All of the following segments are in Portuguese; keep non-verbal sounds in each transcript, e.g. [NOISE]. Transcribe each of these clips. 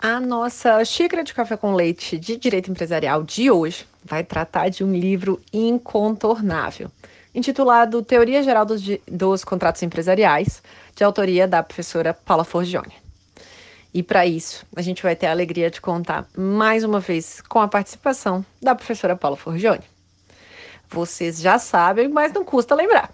A nossa xícara de café com leite de direito empresarial de hoje vai tratar de um livro incontornável, intitulado Teoria Geral dos, dos Contratos Empresariais, de autoria da professora Paula Forgione. E para isso, a gente vai ter a alegria de contar mais uma vez com a participação da professora Paula Forgione. Vocês já sabem, mas não custa lembrar.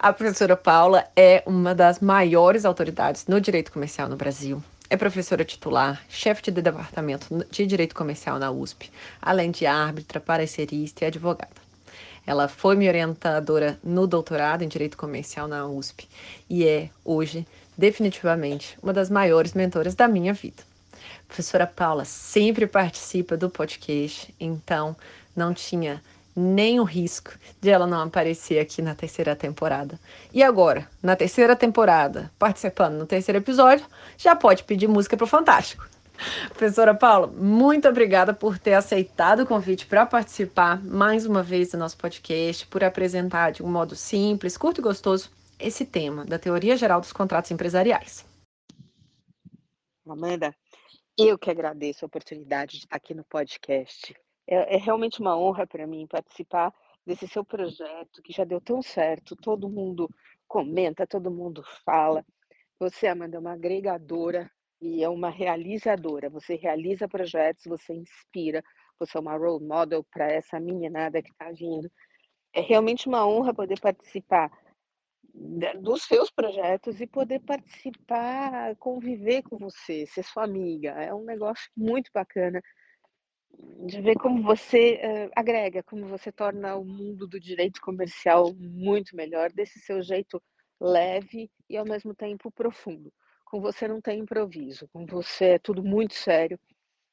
A professora Paula é uma das maiores autoridades no direito comercial no Brasil é professora titular, chefe de departamento de Direito Comercial na USP, além de árbitra, parecerista e advogada. Ela foi minha orientadora no doutorado em Direito Comercial na USP e é, hoje, definitivamente, uma das maiores mentoras da minha vida. A professora Paula sempre participa do podcast, então não tinha nem o risco de ela não aparecer aqui na terceira temporada. E agora, na terceira temporada, participando no terceiro episódio, já pode pedir música para o Fantástico. [LAUGHS] Professora Paula, muito obrigada por ter aceitado o convite para participar mais uma vez do nosso podcast, por apresentar de um modo simples, curto e gostoso esse tema da teoria geral dos contratos empresariais. Amanda, eu que agradeço a oportunidade de estar aqui no podcast. É, é realmente uma honra para mim participar desse seu projeto que já deu tão certo. Todo mundo comenta, todo mundo fala. Você, Amanda, é uma agregadora e é uma realizadora. Você realiza projetos, você inspira, você é uma role model para essa meninada que está vindo. É realmente uma honra poder participar dos seus projetos e poder participar, conviver com você, ser sua amiga. É um negócio muito bacana de ver como você uh, agrega, como você torna o mundo do direito comercial muito melhor, desse seu jeito leve e ao mesmo tempo profundo. Com você não tem improviso, com você é tudo muito sério,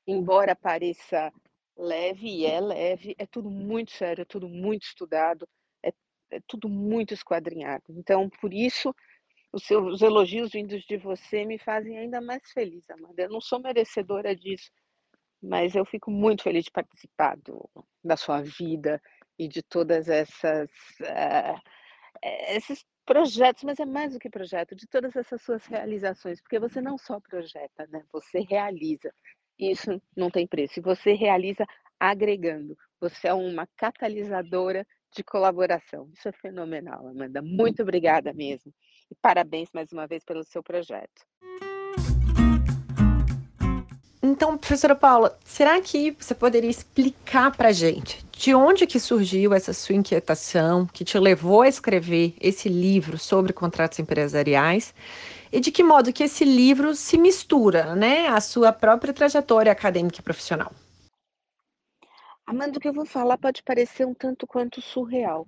embora pareça leve, e é leve, é tudo muito sério, é tudo muito estudado, é, é tudo muito esquadrinhado. Então, por isso, os seus elogios vindos de você me fazem ainda mais feliz, Amanda. Eu não sou merecedora disso, mas eu fico muito feliz de participar do, da sua vida e de todas essas uh, esses projetos, mas é mais do que projeto, de todas essas suas realizações, porque você não só projeta, né? Você realiza. Isso não tem preço. E você realiza agregando. Você é uma catalisadora de colaboração. Isso é fenomenal, Amanda. Muito obrigada mesmo. E parabéns mais uma vez pelo seu projeto. Então, professora Paula, será que você poderia explicar para gente de onde que surgiu essa sua inquietação que te levou a escrever esse livro sobre contratos empresariais e de que modo que esse livro se mistura, né, à sua própria trajetória acadêmica e profissional? Amanda, o que eu vou falar pode parecer um tanto quanto surreal.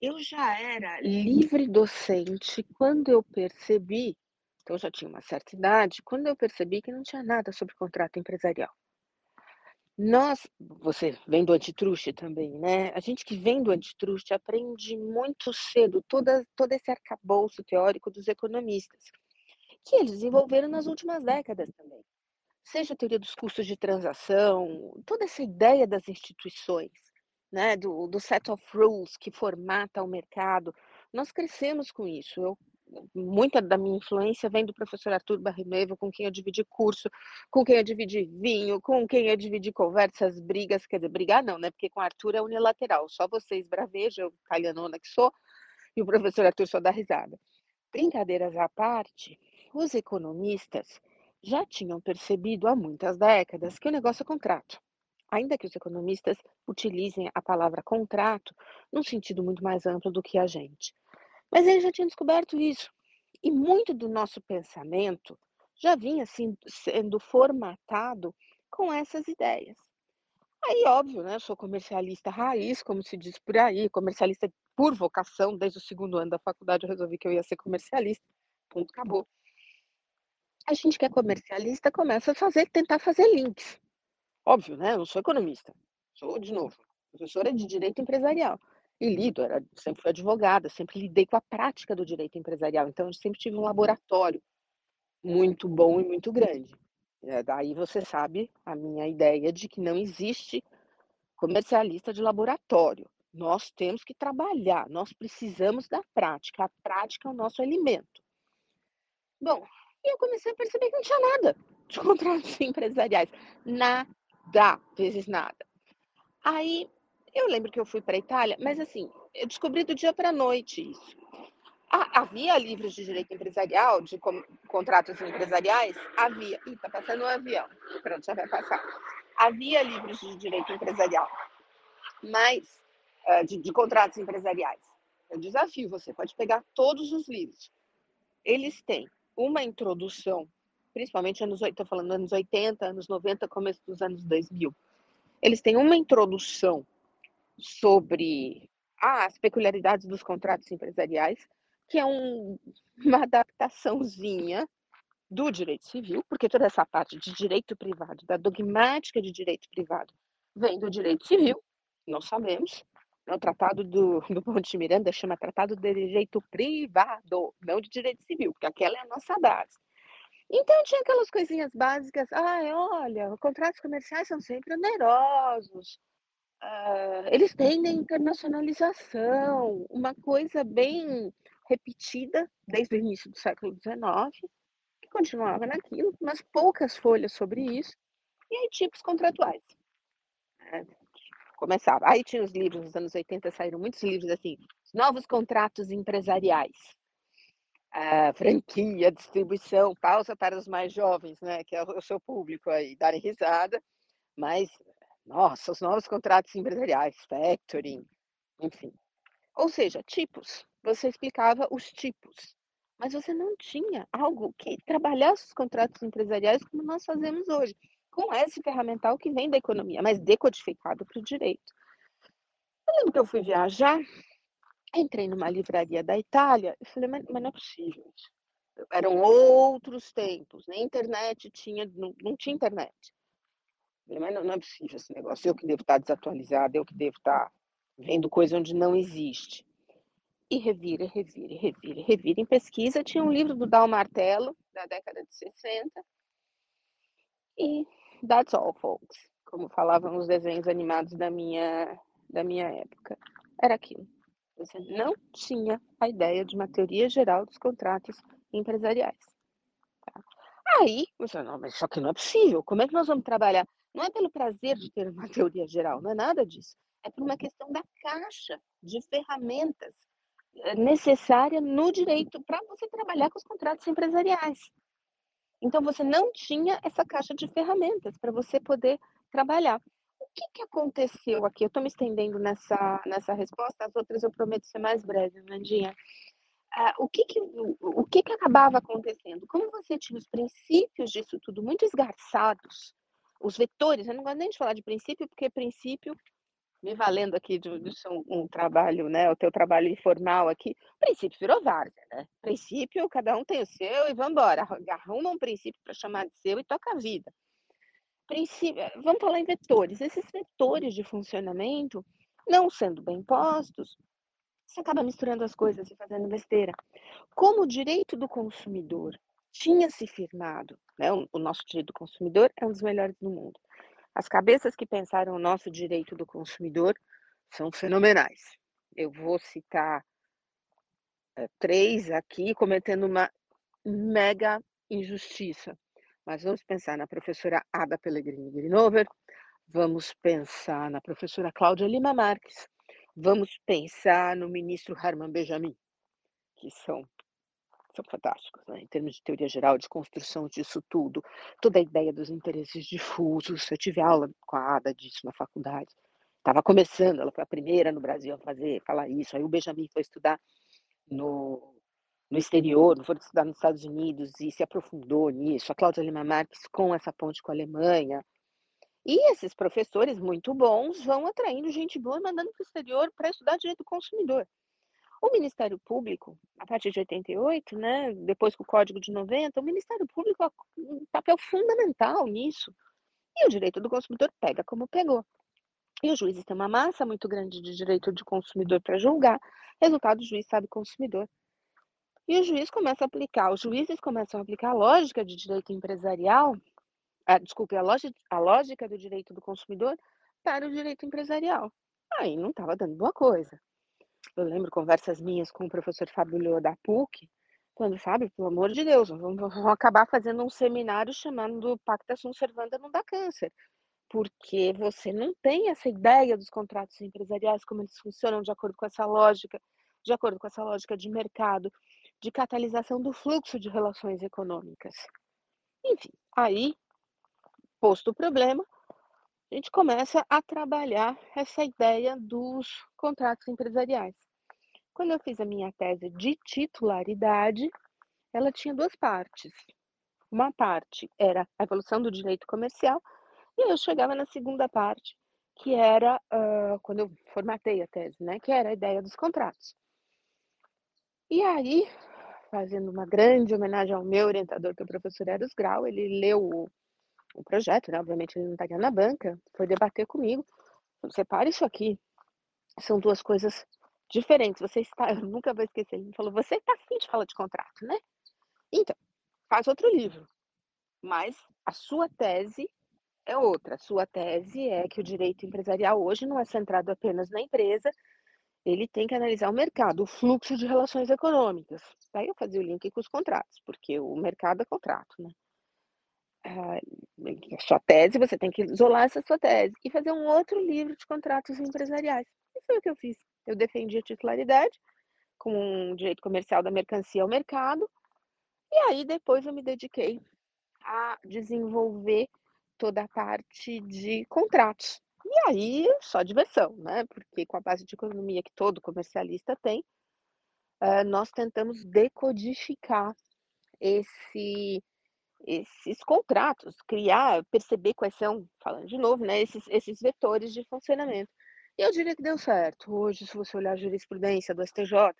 Eu já era livre docente quando eu percebi então, eu já tinha uma certa idade quando eu percebi que não tinha nada sobre contrato empresarial. Nós, você vem do antitruste também, né? A gente que vem do antitruste aprende muito cedo toda, todo esse arcabouço teórico dos economistas, que eles desenvolveram nas últimas décadas também. seja a teoria dos custos de transação, toda essa ideia das instituições, né, do, do set of rules que formata o mercado, nós crescemos com isso. Eu, muita da minha influência vem do professor Arthur Barrimevo, com quem eu dividi curso, com quem eu dividi vinho, com quem eu dividi conversas, brigas, quer dizer, brigar não, né? Porque com Arthur é unilateral, só vocês bravejam, italianona que sou, e o professor Arthur só dá risada. Brincadeiras à parte, os economistas já tinham percebido há muitas décadas que o negócio é contrato. Ainda que os economistas utilizem a palavra contrato num sentido muito mais amplo do que a gente. Mas eles já tinham descoberto isso. E muito do nosso pensamento já vinha assim, sendo formatado com essas ideias. Aí, óbvio, né? Eu sou comercialista raiz, como se diz por aí, comercialista por vocação, desde o segundo ano da faculdade eu resolvi que eu ia ser comercialista. Ponto, acabou. A gente que é comercialista começa a fazer, tentar fazer links. Óbvio, né? Eu não sou economista. Sou, de novo, professora de direito empresarial. E lido, era, sempre fui advogada, sempre lidei com a prática do direito empresarial. Então, eu sempre tive um laboratório muito bom e muito grande. É, daí você sabe a minha ideia de que não existe comercialista de laboratório. Nós temos que trabalhar, nós precisamos da prática. A prática é o nosso alimento. Bom, e eu comecei a perceber que não tinha nada de [LAUGHS] contratos empresariais. Nada, vezes nada. Aí eu lembro que eu fui para a Itália, mas assim, eu descobri do dia para a noite isso. havia livros de direito empresarial, de contratos empresariais? Havia. Ih, tá passando um avião. Pronto, já vai passar. Havia livros de direito empresarial, mas de, de contratos empresariais. Eu desafio você, pode pegar todos os livros. Eles têm uma introdução, principalmente anos, estou falando anos 80, anos 90, começo dos anos 2000. Eles têm uma introdução sobre as peculiaridades dos contratos empresariais, que é um, [LAUGHS] uma adaptaçãozinha do direito civil, porque toda essa parte de direito privado, da dogmática de direito privado, vem do direito civil, nós sabemos. Né, o tratado do, [LAUGHS] do Ponte Miranda chama Tratado de Direito Privado, não de direito civil, porque aquela é a nossa base. Então tinha aquelas coisinhas básicas, ah, olha, contratos comerciais são sempre onerosos, Uh, eles tendem internacionalização, uma coisa bem repetida desde o início do século XIX, que continuava naquilo, mas poucas folhas sobre isso, e aí tipos contratuais. É, começava. Aí tinha os livros, nos anos 80 saíram muitos livros assim, novos contratos empresariais. Uh, franquia, distribuição, pausa para os mais jovens, né, que é o seu público aí, darem risada, mas nossa, os novos contratos empresariais, factoring, enfim. Ou seja, tipos. Você explicava os tipos, mas você não tinha algo que trabalhasse os contratos empresariais como nós fazemos hoje, com esse ferramental que vem da economia, mas decodificado para o direito. Eu lembro que eu fui viajar, entrei numa livraria da Itália e falei, mas, mas não é possível. Eram outros tempos, nem internet tinha, não, não tinha internet. Mas não, não é possível esse negócio. Eu que devo estar desatualizada, eu que devo estar vendo coisa onde não existe. E revira, revira, revira, revira. Em pesquisa, tinha um livro do Dal Martello, da década de 60. E that's all, folks. Como falavam os desenhos animados da minha, da minha época. Era aquilo. Você não tinha a ideia de uma teoria geral dos contratos empresariais. Tá? Aí, você, não, mas só que não é possível. Como é que nós vamos trabalhar? Não é pelo prazer de ter uma [LAUGHS] teoria geral, não é nada disso. É por uma questão da caixa de ferramentas eh, necessária no direito para você trabalhar com os contratos empresariais. Então, você não tinha essa caixa de ferramentas para você poder trabalhar. O que, que aconteceu aqui? Eu estou me estendendo nessa, nessa resposta, as outras eu prometo ser mais breve, Nandinha. Uh, o que que, o, o que que acabava acontecendo? Como você tinha os princípios disso tudo muito esgarçados os vetores, eu não gosto nem de falar de princípio, porque princípio, me valendo aqui de, de um, um, trabalho, né, o teu trabalho informal aqui, princípio virou várzea, né? Princípio, cada um tem o seu e vamos embora, arruma um princípio para chamar de seu e toca a vida. Princípio, eh, vamos falar em vetores. Esses vetores de funcionamento, não sendo bem postos, você acaba misturando as coisas e fazendo besteira. Como o direito do consumidor tinha se firmado, né, o nosso direito do consumidor é um dos melhores do mundo. As cabeças que pensaram o nosso direito do consumidor são fenomenais. Eu vou citar eh, 3 aqui cometendo uma mega injustiça, mas vamos pensar na professora Ada Pellegrini Grinover, vamos pensar na professora Cláudia Lima Marques, vamos pensar no ministro Harman Benjamin, que são são fantásticos, né, em termos de teoria geral, de construção disso tudo, toda a ideia dos interesses difusos. Eu tive aula com a Ada disso na faculdade. Estava começando, ela foi a primeira no Brasil a fazer, falar isso. Aí o Benjamin foi estudar no, no exterior, foi estudar nos Estados Unidos e se aprofundou nisso. A Cláudia Lima Marques com essa ponte com a Alemanha. E esses professores muito bons vão atraindo gente boa, mandando para o exterior para estudar direito do consumidor. O Ministério Público, a partir de 88, né, depois com o Código de 90, o Ministério Público a um papel fundamental nisso. E o direito do consumidor pega como pegou. E os juízes têm uma massa muito grande de direito de consumidor para julgar, resultado, o juiz sabe consumidor. E o juiz começa a aplicar, os juízes começam a aplicar a lógica de direito empresarial, ah, desculpe, a a lógica do direito do consumidor para o direito empresarial. Aí não estava dando boa coisa. Eu lembro conversas minhas com o professor Fábio Leo da PUC, quando, Fábio, pelo amor de Deus, vamos acabar fazendo um seminário chamando Pacta Sunt Servanda não dá câncer, porque você não tem essa ideia dos contratos empresariais, como eles funcionam de acordo com essa lógica, de acordo com essa lógica de mercado, de catalisação do fluxo de relações econômicas. Enfim, aí, posto o problema, a gente começa a trabalhar essa ideia dos contratos empresariais. Quando eu fiz a minha tese de titularidade, ela tinha duas partes. Uma parte era a evolução do direito comercial, e eu chegava na segunda parte, que era uh, quando eu formatei a tese, né? Que era a ideia dos contratos. E aí, fazendo uma grande homenagem ao meu orientador, que é o professor Eros Grau, ele leu o, projeto, né? Obviamente ele não estaria na banca, foi debater comigo. Separe isso aqui. São duas coisas diferentes. Você está, [LAUGHS] eu nunca vou esquecer. Ele falou: "Você está afim de falar de contrato, né? Então, faz outro livro". Mas a sua tese é outra. A sua tese é que o direito empresarial hoje não é centrado apenas na empresa, ele tem que analisar o mercado, o fluxo de relações econômicas. Daí eu fazia o link com os contratos, porque o mercado é contrato, né? A sua tese, você tem que isolar essa sua tese e fazer um outro livro de contratos empresariais. E foi o que eu fiz. Eu defendi a titularidade com um direito comercial da mercancia ao mercado, e aí depois eu me dediquei a desenvolver toda a parte de contratos. E aí, só diversão, né? Porque com a base de economia que todo comercialista tem, uh, nós tentamos decodificar esse, esses contratos, criar, perceber quais são, falando de novo, né, esses, esses vetores de funcionamento. E eu diria que deu certo. Hoje, se você olhar a jurisprudência do STJ,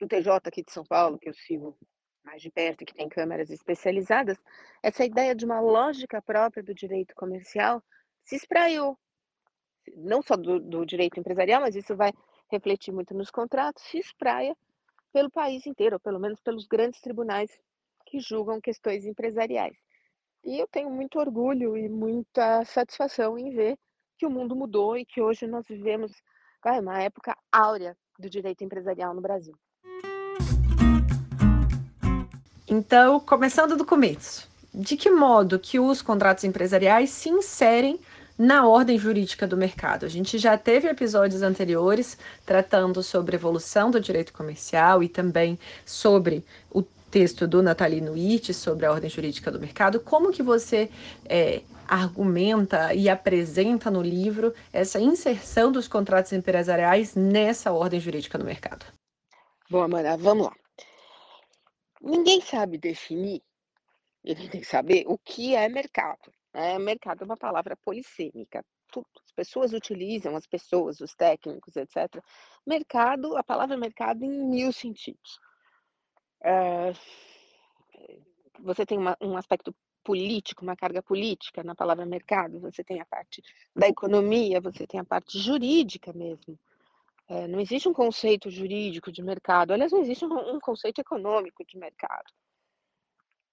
do TJ aqui de São Paulo, que eu sigo mais de perto que tem câmeras especializadas, essa ideia de uma lógica própria do direito comercial se espraiou. Não só do, do direito empresarial, mas isso vai refletir muito nos contratos, se espraia pelo país inteiro, ou pelo menos pelos grandes tribunais que julgam questões empresariais. E eu tenho muito orgulho e muita satisfação em ver que o mundo mudou e que hoje nós vivemos uma época áurea do direito empresarial no Brasil. Então, começando do começo, de que modo que os contratos empresariais se inserem na ordem jurídica do mercado? A gente já teve episódios anteriores tratando sobre evolução do direito comercial e também sobre o texto do Natalino Witt sobre a ordem jurídica do mercado. Como que você é, argumenta e apresenta no livro essa inserção dos contratos empresariais nessa ordem jurídica do mercado? Bom, Amanda, vamos lá. Ninguém sabe definir, ele tem que saber o que é mercado. Né? Mercado é uma palavra polissêmica. As pessoas utilizam, as pessoas, os técnicos, etc. Mercado, a palavra mercado em mil sentidos. É, você tem uma, um aspecto político, uma carga política na palavra mercado, você tem a parte da economia, você tem a parte jurídica mesmo. É, não existe um conceito jurídico de mercado, aliás, não existe um, um conceito econômico de mercado.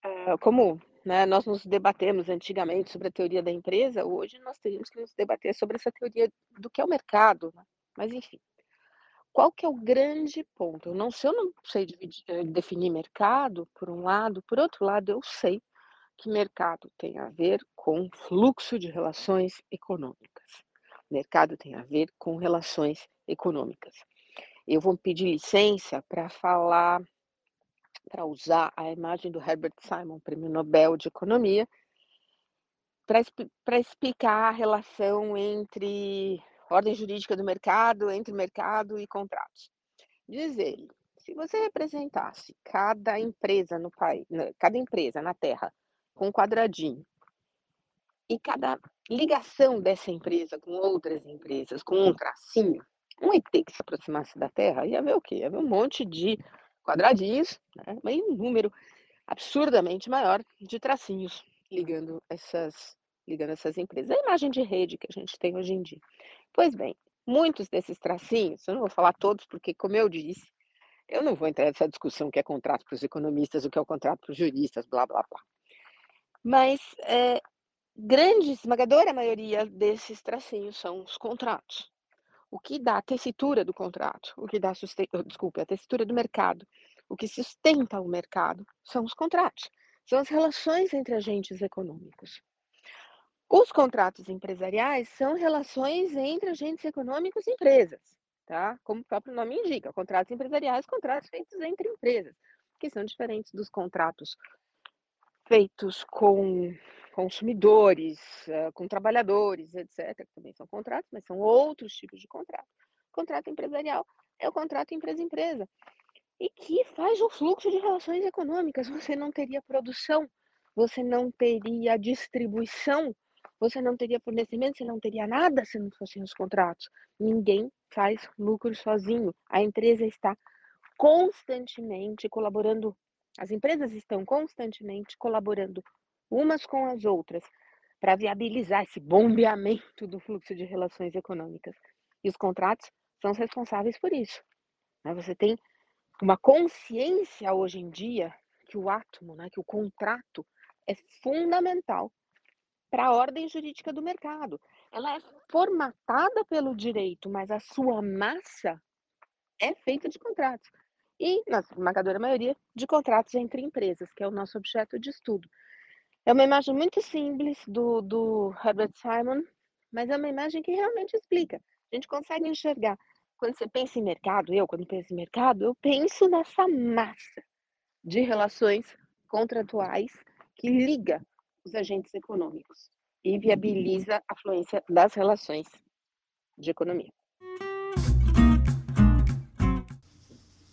uh, como né, nós nos debatemos antigamente sobre a teoria da empresa, hoje nós teríamos que nos debater sobre essa teoria do que é o mercado. Né? Mas, enfim, qual que é o grande ponto? Eu não sei, eu não sei dividir, eh, definir mercado, por um lado, por outro lado, eu sei que mercado tem a ver com fluxo de relações econômicas. Mercado tem a ver com relações econômicas. Eu vou pedir licença para falar, para usar a imagem do Herbert Simon, prêmio Nobel de Economia, para explicar a relação entre ordem jurídica do mercado, entre mercado e contratos. Diz ele, se você representasse cada empresa no país, cada empresa na Terra com um quadradinho. E cada ligação dessa empresa com outras empresas, com um tracinho, um ET que se aproximasse da Terra, ia ver o quê? Ia ver um monte de quadradinhos, né? um número absurdamente maior de tracinhos ligando essas, ligando essas empresas. É a imagem de rede que a gente tem hoje em dia. Pois bem, muitos desses tracinhos, eu não vou falar todos, porque, como eu disse, eu não vou entrar nessa discussão o que é contrato para os economistas, o que é o contrato para os juristas, blá, blá, blá. Mas é, grande, esmagadora maioria desses tracinhos são os contratos. O que dá a tessitura do contrato, o que dá, oh, desculpe, a tessitura do mercado, o que sustenta o mercado são os contratos, são as relações entre agentes econômicos. Os contratos empresariais são relações entre agentes econômicos e empresas, tá? Como o próprio nome indica, contratos empresariais, contratos feitos entre empresas, que são diferentes dos contratos feitos com consumidores, eh, com trabalhadores, etc., que também são contratos, mas são outros tipos de contrato. contrato empresarial é o contrato empresa-empresa, e que faz o fluxo de relações econômicas. Você não teria produção, você não teria distribuição, você não teria fornecimento, você não teria nada se não fossem os contratos. Ninguém faz lucro sozinho. A empresa está constantemente colaborando as empresas estão constantemente colaborando umas com as outras para viabilizar esse bombeamento do fluxo de relações econômicas. E os contratos são responsáveis por isso. Né? Você tem uma consciência hoje em dia que o átomo, né, que o contrato é fundamental para a ordem jurídica do mercado. Ela é formatada pelo direito, mas a sua massa é feita de contratos e, na esmagadora maioria, de contratos entre empresas, que é o nosso objeto de estudo. É uma imagem muito simples do, do Herbert Simon, mas é uma imagem que realmente explica. A gente consegue enxergar. Quando você pensa em mercado, eu, quando penso em mercado, eu penso nessa massa de relações contratuais que liga os agentes econômicos e viabiliza a fluência das relações de economia.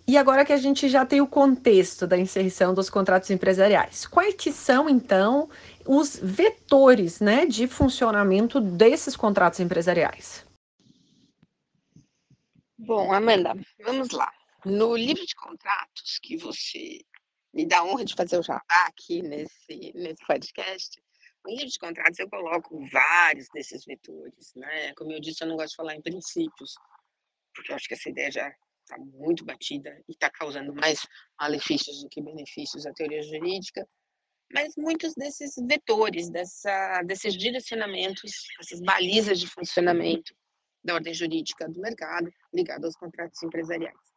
E agora que a gente já tem o contexto da inserção dos contratos empresariais, quais que são então os vetores, né, de funcionamento desses contratos empresariais? Bom, Amanda, vamos lá. No livro de contratos que você me dá a honra de fazer o jabá aqui nesse, nesse podcast, no livro de contratos eu coloco vários desses vetores, né? Como eu disse, eu não gosto de falar em princípios, porque eu acho que essa ideia já está muito batida e está causando mais malefícios do que benefícios à teoria jurídica, mas muitos desses vetores, dessa, desses direcionamentos, essas balizas de funcionamento da ordem jurídica do mercado ligado aos contratos empresariais.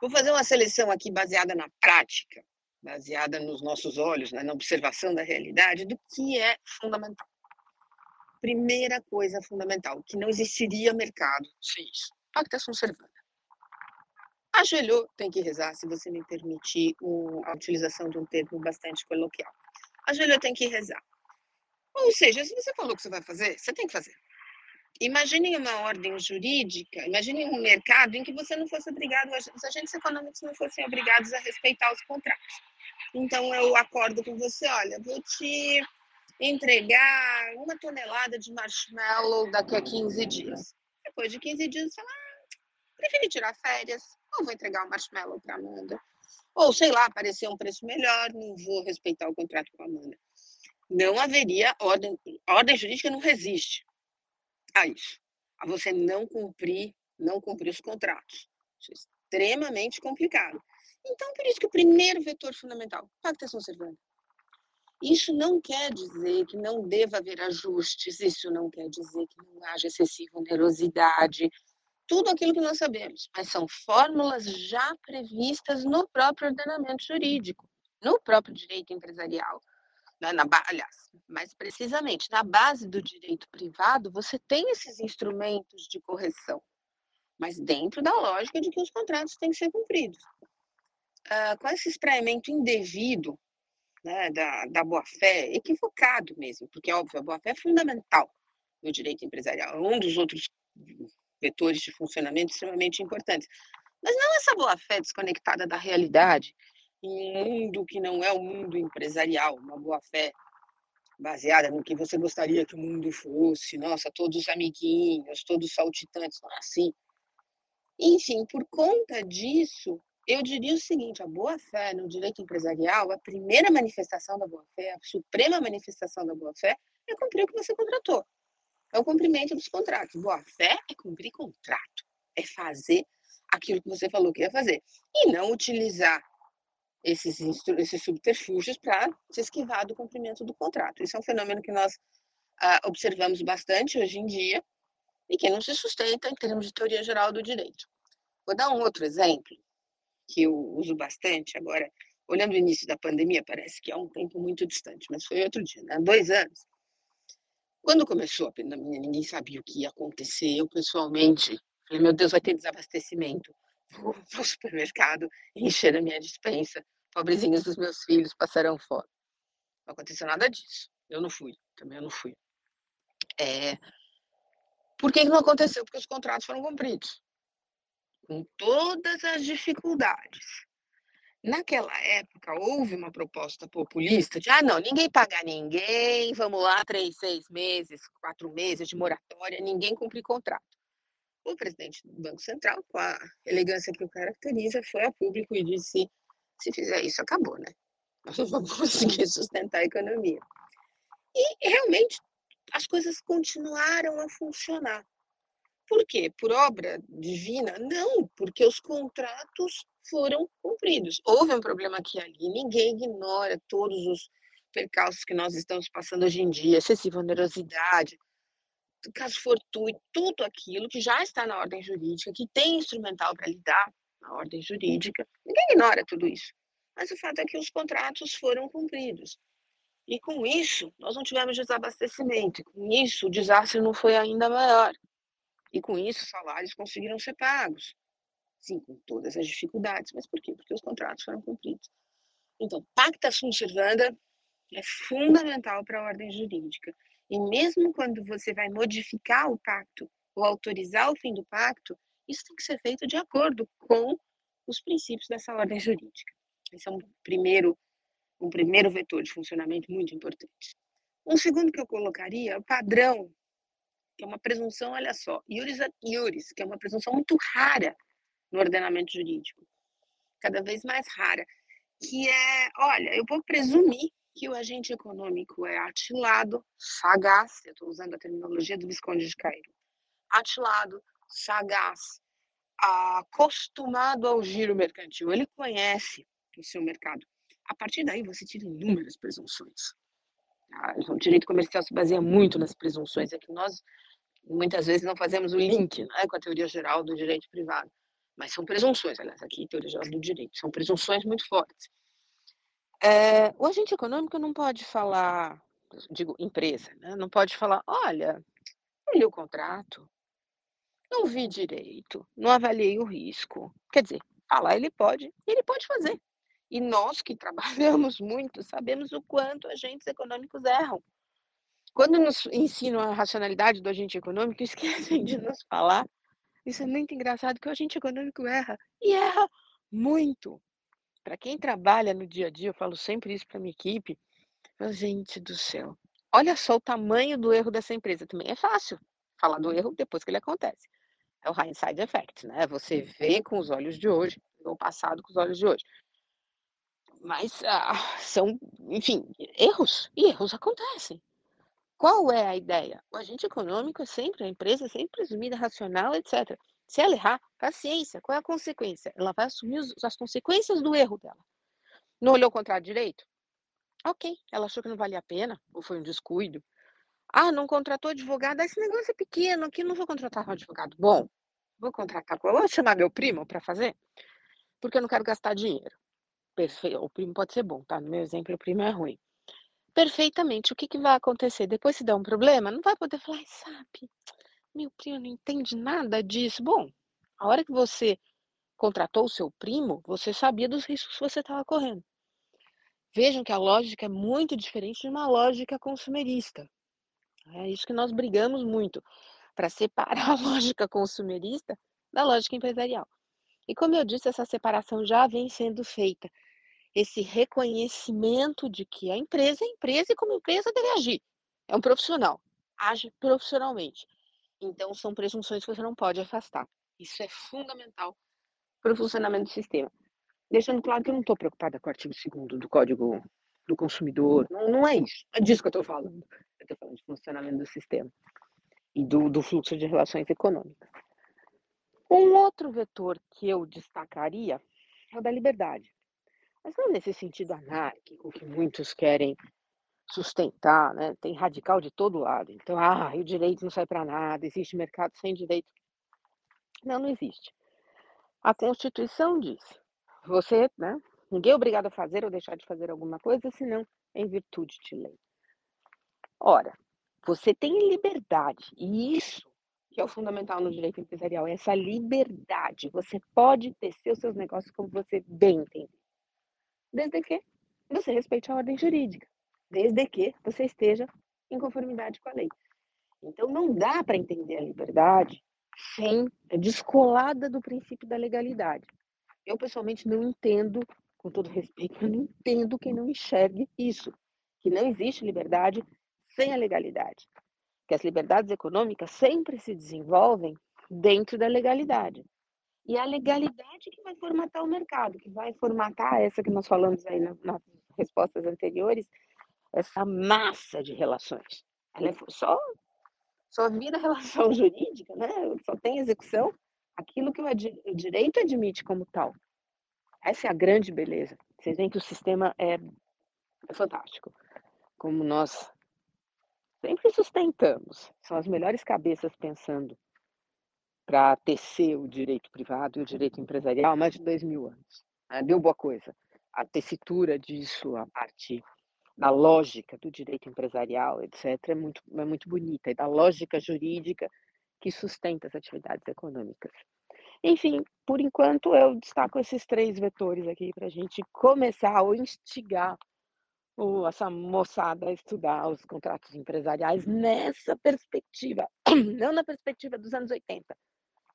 Vou fazer uma seleção aqui baseada na prática, baseada nos nossos olhos, né, na observação da realidade, do que é fundamental. Primeira coisa fundamental, que não existiria mercado sem isso. Pacta sunt servanda. Ajoelhou, tem que rezar, se você me permitir a utilização de um termo bastante coloquial. Ajoelhou, tem que rezar. Ou seja, se você falou que você vai fazer, você tem que fazer. Imagine uma ordem jurídica, imagine um mercado em que você não fosse obrigado, os agentes econômicos não fossem obrigados a respeitar os contratos. Então, eu acordo com você, olha, vou te entregar uma tonelada de marshmallow daqui a 15 dias. Depois de 15 dias, você fala, ah, preferi tirar férias, não vou entregar o marshmallow para Amanda. Ou, sei lá, aparecer um preço melhor, não vou respeitar o contrato com a Amanda. Não haveria ordem, ordem jurídica não resiste a você não cumprir, não cumprir os contratos. Isso é extremamente complicado. Então, por isso que o primeiro vetor fundamental, pactação servanda. Isso não quer dizer que não deva haver ajustes, isso não quer dizer que não haja excessiva onerosidade, tudo aquilo que nós sabemos, mas são fórmulas já previstas no próprio ordenamento jurídico, no próprio direito empresarial. Na, na, aliás, mais precisamente, na base do direito privado, você tem esses instrumentos de correção, mas dentro da lógica de que os contratos têm que ser cumpridos. Uh, com esse espraiamento indevido né, da, da boa-fé, equivocado mesmo, porque, óbvio, a boa-fé é fundamental no direito empresarial, é um dos outros vetores de funcionamento extremamente importantes. Mas não essa boa-fé desconectada da realidade, um mundo que não é o mundo empresarial, uma boa-fé baseada no que você gostaria que o mundo fosse, nossa, todos amiguinhos, todos saltitantes, não é assim. Enfim, por conta disso, eu diria o seguinte: a boa-fé no direito empresarial, a primeira manifestação da boa-fé, a suprema manifestação da boa-fé, é cumprir o que você contratou. É o cumprimento dos contratos. Boa-fé é cumprir contrato, é fazer aquilo que você falou que ia fazer. E não utilizar esses, esses subterfúgios para se esquivar do cumprimento do contrato. Isso é um fenômeno que nós ah, observamos bastante hoje em dia e que não se sustenta em termos de teoria geral do direito. Vou dar um outro exemplo que eu uso bastante agora, olhando o início da pandemia, parece que é um tempo muito distante, mas foi outro dia, né? dois anos. Quando começou a pandemia, ninguém sabia o que ia acontecer. Eu, pessoalmente, falei, meu Deus, vai ter desabastecimento. Vou [LAUGHS] para o supermercado, encher a minha dispensa. Pobrezinhos dos meus filhos passarão fora. Não aconteceu nada disso. Eu não fui, também eu não fui. É... Por que não aconteceu? Porque os contratos foram cumpridos com todas as dificuldades. Naquela época, houve uma proposta populista de, ah, não, ninguém paga ninguém, vamos lá, três, seis meses, quatro meses de moratória, ninguém cumpre contrato. O presidente do Banco Central, com a elegância que o caracteriza, foi a público e disse, se fizer isso, acabou, né? Nós não vamos [LAUGHS] conseguir sustentar a economia. E, realmente, as coisas continuaram a funcionar. Por quê? Por obra divina? Não, porque os contratos foram cumpridos. Houve um problema aqui e ali, ninguém ignora todos os percalços que nós estamos passando hoje em dia, excessiva onerosidade, caso fortuito, tudo aquilo que já está na ordem jurídica, que tem instrumental para lidar na ordem jurídica. Ninguém ignora tudo isso. Mas o fato é que os contratos foram cumpridos. E com isso, nós não tivemos desabastecimento. Com isso, o desastre não foi ainda maior. E com isso, os salários conseguiram ser pagos. Sim, com todas as dificuldades. Mas por quê? Porque os contratos foram cumpridos. Então, pacta sunt servanda é fundamental para a ordem jurídica. E mesmo quando você vai modificar o pacto ou autorizar o fim do pacto, isso tem que ser feito de acordo com os princípios dessa ordem jurídica. Esse é um primeiro, um primeiro vetor de funcionamento muito importante. Um segundo que eu colocaria é o padrão que é uma presunção, olha só, iuris et iuris, que é uma presunção muito rara no ordenamento jurídico, cada vez mais rara, que é, olha, eu vou presumir que o agente econômico é atilado, sagaz, eu estou usando a terminologia do Visconde de Cairo, atilado, sagaz, acostumado ao giro mercantil, ele conhece o seu mercado. A partir daí, você tira inúmeras presunções. Tá? O direito comercial se baseia muito nas presunções, é que nós muitas vezes não fazemos o link né, com a teoria geral do direito privado. Mas são presunções, aliás, aqui, teoria geral do direito, são presunções muito fortes. É, o agente econômico não pode falar, digo, empresa, né, não pode falar, olha, eu li o contrato, não vi direito, não avaliei o risco. Quer dizer, falar ele pode, ele pode fazer. E nós que [LAUGHS] trabalhamos muito sabemos o quanto agentes econômicos erram. Quando nos ensinam a racionalidade do agente econômico, [LAUGHS] esquecem de nos falar. Isso é muito engraçado, que o agente econômico erra, e erra muito. Para quem trabalha no dia a dia, eu falo sempre isso para minha equipe, gente do céu, olha só o tamanho do erro dessa empresa. Também é fácil falar do erro depois que ele acontece. É o hindsight effect, né? Você vê com os olhos de hoje, o passado com os olhos de hoje. Mas ah, são, enfim, erros, e erros acontecem. Qual é a ideia? O agente econômico é sempre, a empresa é sempre presumida racional, etc. Se ela errar, paciência, qual é a consequência? Ela vai assumir as consequências do erro dela. Não olhou o contrato direito? Ok, ela achou que não valia a pena, ou foi um descuido. Ah, não contratou advogado, ah, esse negócio é pequeno, aqui não vou contratar um advogado. Bom, vou contratar, vou chamar meu primo para fazer, porque eu não quero gastar dinheiro. Perfeito, o primo pode ser bom, tá? No meu exemplo, o primo é ruim. Perfeitamente, o que, que vai acontecer? Depois se der um problema, não vai poder falar, "Ai, sabe, meu primo não entende nada disso. Bom, a hora que você contratou o seu primo, você sabia dos riscos que você estava correndo. Vejam que a lógica é muito diferente de uma lógica consumerista. É isso que nós brigamos muito, para separar a [LAUGHS] lógica consumerista da lógica empresarial. E como eu disse, essa separação já vem sendo feita. Esse reconhecimento de que a empresa é empresa e como empresa deve agir. É um profissional, age profissionalmente. Então são presunções que você não pode afastar. Isso é fundamental para o funcionamento do sistema. Deixando claro que eu não estou preocupada com o artigo 2 do Código do Consumidor. Não, não é isso. É disso que eu estou falando. Eu estou falando de funcionamento do sistema e do, do fluxo de relações econômicas. Um outro vetor que eu destacaria é o da liberdade. Mas não nesse sentido anárquico que muitos querem sustentar, né? Tem radical de todo lado. Então, ah, o direito não sai para nada, existe mercado sem direito. Não, não existe. A Constituição diz: você, né? Ninguém é obrigado a fazer ou deixar de fazer alguma coisa, senão em virtude de lei. Ora, você tem liberdade, e isso que é o fundamental no direito empresarial, é essa liberdade. Você pode tecer os seus negócios como você bem entender. Desde que você respeite a ordem jurídica. Desde que você esteja em conformidade com a lei. Então, não dá para entender a liberdade sem descolada do princípio da legalidade. Eu, pessoalmente, não entendo, com todo respeito, [LAUGHS] eu não entendo quem não enxergue isso, que não existe liberdade sem a legalidade. Que as liberdades econômicas sempre se desenvolvem dentro da legalidade. E a legalidade que vai formatar o mercado, que vai formatar essa que nós falamos aí nas, nas respostas anteriores, essa massa de relações. Ela é só, só vira [LAUGHS] relação jurídica, né? só tem execução aquilo que o direito admite como tal. Essa é a grande beleza. Vocês veem que o sistema é, é fantástico. Como nós sempre sustentamos, são as melhores cabeças pensando para tecer o direito privado e o direito empresarial há mais de dois mil anos. Né? Deu boa coisa. A tessitura disso, a parte da lógica do direito empresarial, etc., é muito, é muito bonita, e da lógica jurídica que sustenta as atividades econômicas. Enfim, por enquanto eu destaco esses três vetores aqui para a gente começar ou instigar ou essa moçada a estudar os contratos empresariais nessa perspectiva, [CLEARS THROAT] não na perspectiva dos anos 80,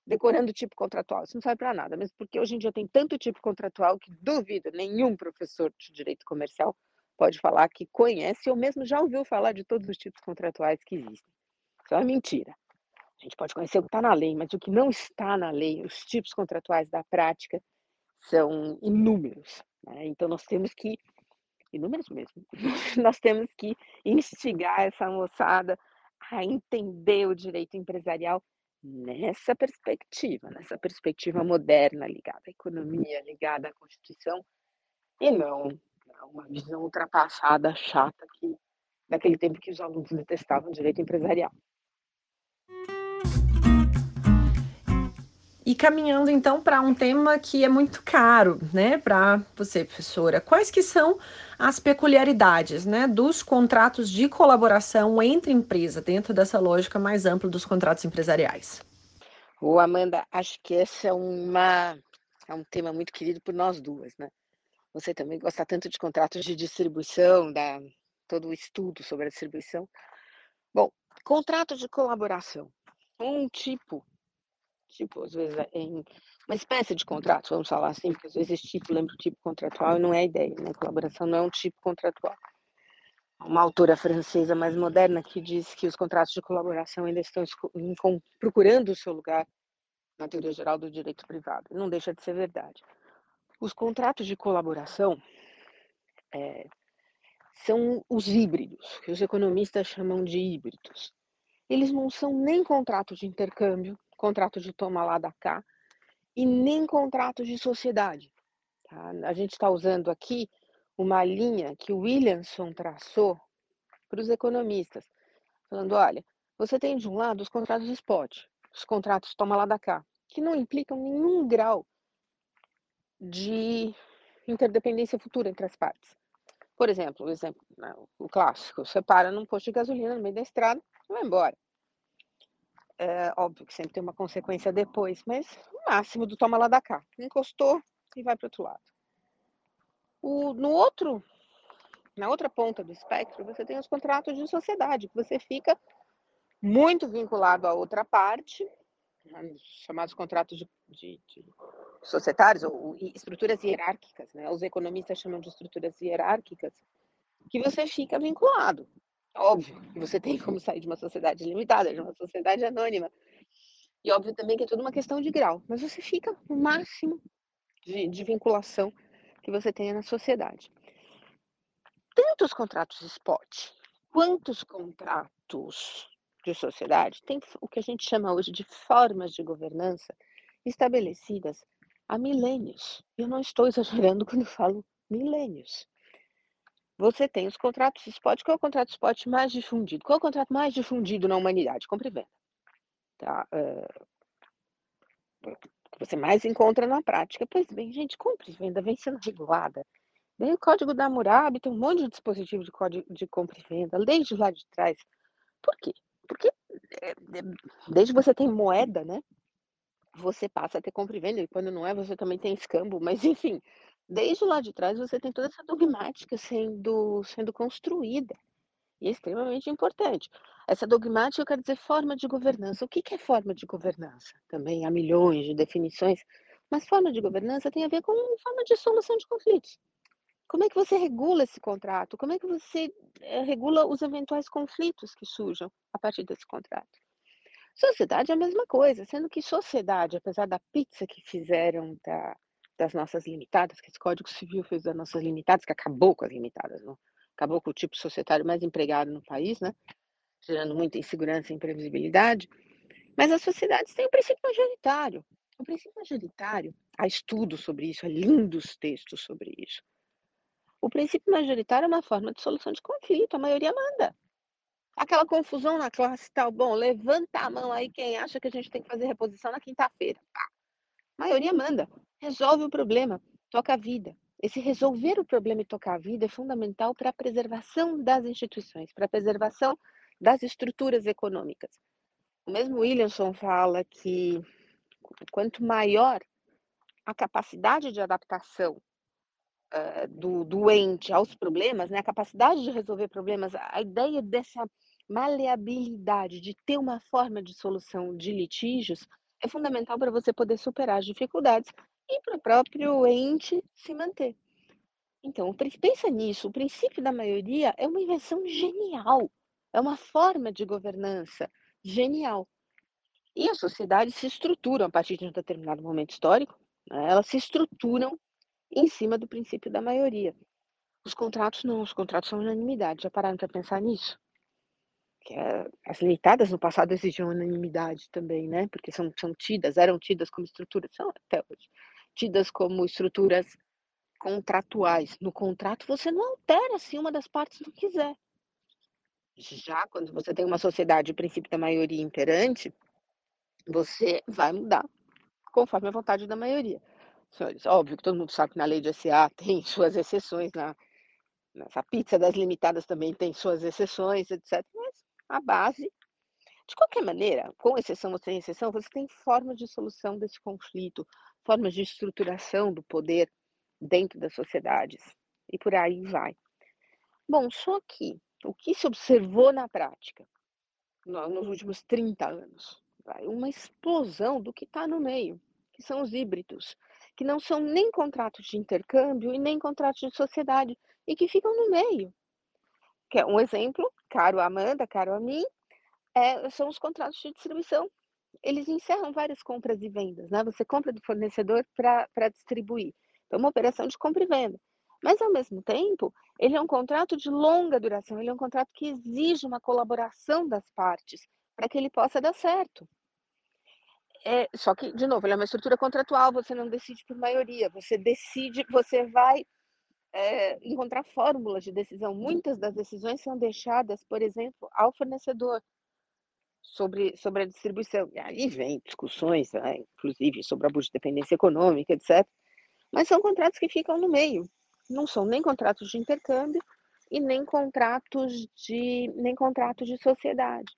decorando o tipo contratual. Isso não serve para nada, mesmo porque hoje em dia tem tanto tipo contratual que duvido nenhum professor de direito comercial pode falar que conhece ou mesmo já ouviu falar de todos os tipos contratuais que existem. Isso é uma mentira. A gente pode conhecer o que está na lei, mas o que não está na lei, os tipos contratuais da prática, são inúmeros. Né? Então, nós temos que, inúmeros mesmo, [LAUGHS] nós temos que instigar essa moçada a entender o direito empresarial nessa perspectiva, nessa perspectiva moderna ligada à economia, ligada à Constituição, e não uma visão ultrapassada, chata, que daquele tempo que os alunos detestavam o direito empresarial. E caminhando então para um tema que é muito caro, né, para você, professora. Quais que são as peculiaridades, né, dos contratos de colaboração entre empresa dentro dessa lógica mais ampla dos contratos empresariais? Ô, Amanda, acho que esse é uma é um tema muito querido por nós duas, né? Você também gosta tanto de contratos de distribuição, da todo o estudo sobre a distribuição. Bom, contrato de colaboração, um tipo tipo, às vezes, é em uma espécie de contrato, vamos falar assim, porque às vezes tipo, lembra o tipo contratual e não é ideia, né? Colaboração não é um tipo contratual. Uma autora francesa mais moderna que diz que os contratos de colaboração ainda estão procurando o seu lugar na teoria geral do direito privado. Não deixa de ser verdade. Os contratos de colaboração é, são os híbridos, que os economistas chamam de híbridos. Eles não são nem contratos de intercâmbio, contrato de toma lá da cá e nem contrato de sociedade. Tá? A gente está usando aqui uma linha que o Williamson traçou para os economistas, falando: olha, você tem de um lado os contratos spot, os contratos toma lá da cá, que não implicam nenhum grau de interdependência futura entre as partes. Por exemplo, o exemplo, né, o clássico, você para num posto de gasolina no meio da estrada e vai embora. É óbvio que sempre tem uma consequência depois, mas o máximo do toma lá da cá. Encostou e vai para o outro lado. O, no outro, na outra ponta do espectro, você tem os contratos de sociedade, que você fica muito vinculado à outra parte, né, chamados contratos de, de, de societários ou estruturas hierárquicas, né? Os economistas chamam de estruturas hierárquicas, que você fica vinculado. Óbvio você tem como sair de uma sociedade limitada, de uma sociedade anônima. E óbvio também que é tudo uma questão de grau, mas você fica no máximo de, de vinculação que você tenha na sociedade. Tanto os contratos spot quanto os contratos de sociedade têm o que a gente chama hoje de formas de governança estabelecidas há milênios. Eu não estou exagerando [LAUGHS] quando falo milênios. Você tem os contratos spot. Qual é o contrato spot mais difundido? Qual é o contrato mais difundido na humanidade? Compra e venda. Tá? Uh, você mais encontra na prática. Pois bem, gente, compra e venda vem sendo regulada. Vem o código da Hammurabi, tem um monte de dispositivo de código de compra e venda, desde lá de trás. Por quê? Porque desde que você tem moeda, né? Você passa a ter compra e venda, e quando não é, você também tem escambo, mas enfim, desde lá de trás você tem toda essa dogmática sendo, sendo construída. E é extremamente importante. Essa dogmática, eu quero dizer forma de governança. O que é forma de governança? Também há milhões de definições, mas forma de governança tem a ver com forma de solução de conflitos. Como é que você regula esse contrato? Como é que você é, regula os eventuais conflitos que surjam a partir desse contrato? Sociedade é a mesma coisa, sendo que sociedade, apesar da pizza que fizeram da, das nossas limitadas, que esse Código Civil fez das nossas limitadas, que acabou com as limitadas, não? acabou com o tipo societário mais empregado no país, né? gerando muita insegurança e imprevisibilidade, mas as sociedades têm o princípio majoritário. O princípio majoritário, há estudos sobre isso, há lindos textos sobre isso. O princípio majoritário é uma forma de solução de conflito, a maioria manda. Aquela confusão na classe tal, bom, levanta a mão aí quem acha que a gente tem que fazer reposição na quinta-feira. A maioria manda, resolve o problema, toca a vida. Esse resolver o problema e tocar a vida é fundamental para a preservação das instituições, para a preservação das estruturas econômicas. O mesmo Williamson fala que quanto maior a capacidade de adaptação uh, do doente aos problemas, né, a capacidade de resolver problemas, a ideia dessa maleabilidade, de ter uma forma de solução de litígios, é fundamental para você poder superar as dificuldades e para o próprio ente se manter. Então, pensa nisso, o princípio da maioria é uma invenção genial, é uma forma de governança genial. E as sociedades se estruturam a partir de um determinado momento histórico, né? elas se estruturam em cima do princípio da maioria. Os contratos não, os contratos são unanimidade. Já pararam para pensar nisso? Que é, as limitadas no passado exigiam unanimidade também, né? Porque são, são tidas, eram tidas como estruturas, são até hoje, tidas como estruturas contratuais. No contrato você não altera se uma das partes não quiser. Já quando você tem uma sociedade, o princípio da maioria imperante, você vai mudar conforme a vontade da maioria Óbvio que todo mundo sabe que na lei de SA [LAUGHS] tem suas exceções, na, nessa pizza das limitadas também tem suas exceções, etc. Mas a base, de qualquer maneira, com exceção ou sem exceção, você tem formas de solução desse conflito, formas de estruturação do poder dentro das sociedades. E por aí vai. Bom, só que o que se observou na prática nos últimos 30 anos? Uma explosão do que está no meio, que são os híbridos que não são nem contratos de intercâmbio e nem contratos de sociedade, e que ficam no meio. Que é um exemplo, caro Amanda, caro a mim, é, são os contratos de distribuição. Eles encerram várias compras e vendas, né? Você compra do fornecedor para distribuir. Então, uma operação de compra e venda. Mas, ao mesmo tempo, ele é um contrato de longa duração, ele é um contrato que exige uma colaboração das partes para que ele possa dar certo. É, só que, de novo, ele é uma estrutura contratual, você não decide por maioria, você decide, você vai é, encontrar fórmulas de decisão. Muitas das decisões são deixadas, por exemplo, ao fornecedor sobre, sobre a distribuição. E aí vem discussões, né, inclusive sobre abuso de dependência econômica, etc. Mas são contratos que ficam no meio. Não são nem contratos de intercâmbio e nem contratos de nem contratos de sociedade.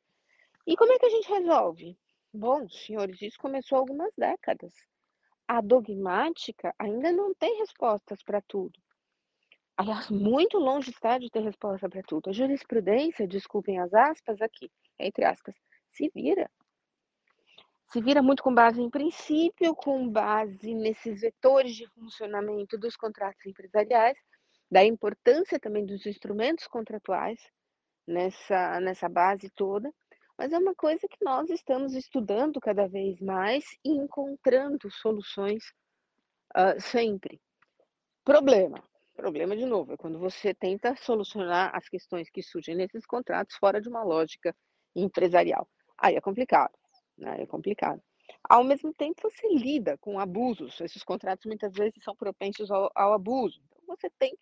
E como é que a gente resolve? Bom, senhores, isso começou há algumas décadas. A dogmática ainda não tem respostas para tudo. Aliás, muito longe está de ter resposta para tudo. A jurisprudência, desculpem as aspas aqui, entre aspas, se vira. Se vira muito com base em princípio, com base nesses vetores de funcionamento dos contratos empresariais, da importância também dos instrumentos contratuais nessa, nessa base toda, mas é uma coisa que nós estamos estudando cada vez mais e encontrando soluções uh, sempre. Problema, Problema, de novo, é quando você tenta solucionar as questões que surgem nesses contratos fora de uma lógica empresarial. Aí é complicado, né? É complicado. Ao mesmo tempo, você lida com abusos. Esses contratos muitas vezes são propensos ao, ao abuso. Então, você tem